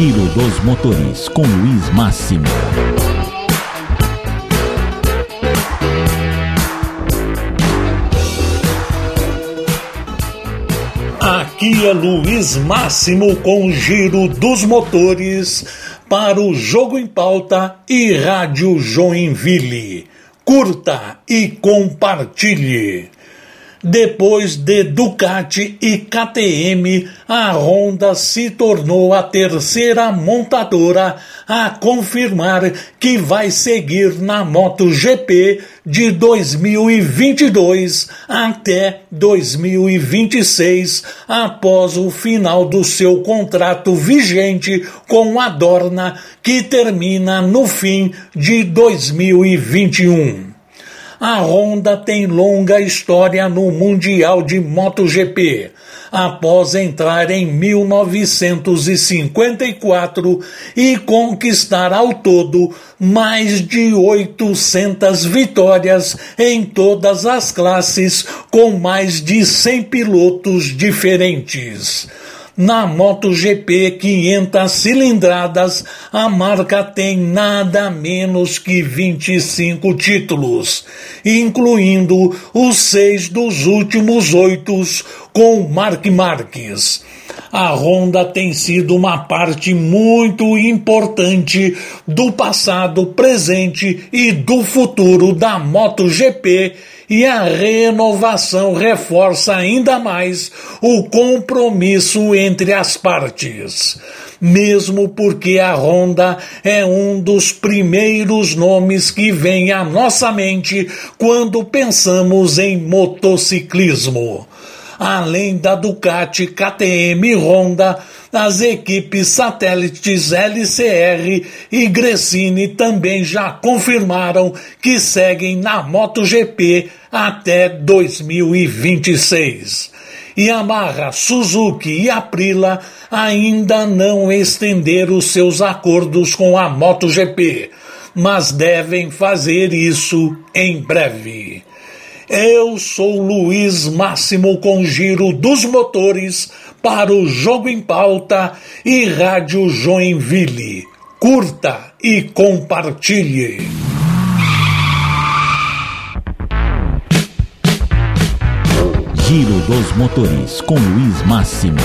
Giro dos Motores com Luiz Máximo. Aqui é Luiz Máximo com Giro dos Motores para o Jogo em Pauta e Rádio Joinville. Curta e compartilhe. Depois de Ducati e KTM, a Honda se tornou a terceira montadora a confirmar que vai seguir na MotoGP de 2022 até 2026, após o final do seu contrato vigente com a Dorna, que termina no fim de 2021. A Honda tem longa história no Mundial de MotoGP. Após entrar em 1954 e conquistar ao todo mais de 800 vitórias em todas as classes, com mais de 100 pilotos diferentes. Na MotoGP 500 cilindradas, a marca tem nada menos que 25 títulos, incluindo os seis dos últimos oito com Mark Marques. A Honda tem sido uma parte muito importante do passado, presente e do futuro da MotoGP e a renovação reforça ainda mais o compromisso entre as partes. Mesmo porque a Honda é um dos primeiros nomes que vem à nossa mente quando pensamos em motociclismo além da Ducati, KTM e Honda, as equipes satélites LCR e Gresini também já confirmaram que seguem na MotoGP até 2026. Yamaha, Suzuki e Aprilia ainda não estenderam seus acordos com a MotoGP, mas devem fazer isso em breve. Eu sou Luiz Máximo com Giro dos Motores para o Jogo em Pauta e Rádio Joinville. Curta e compartilhe. Giro dos Motores com Luiz Máximo.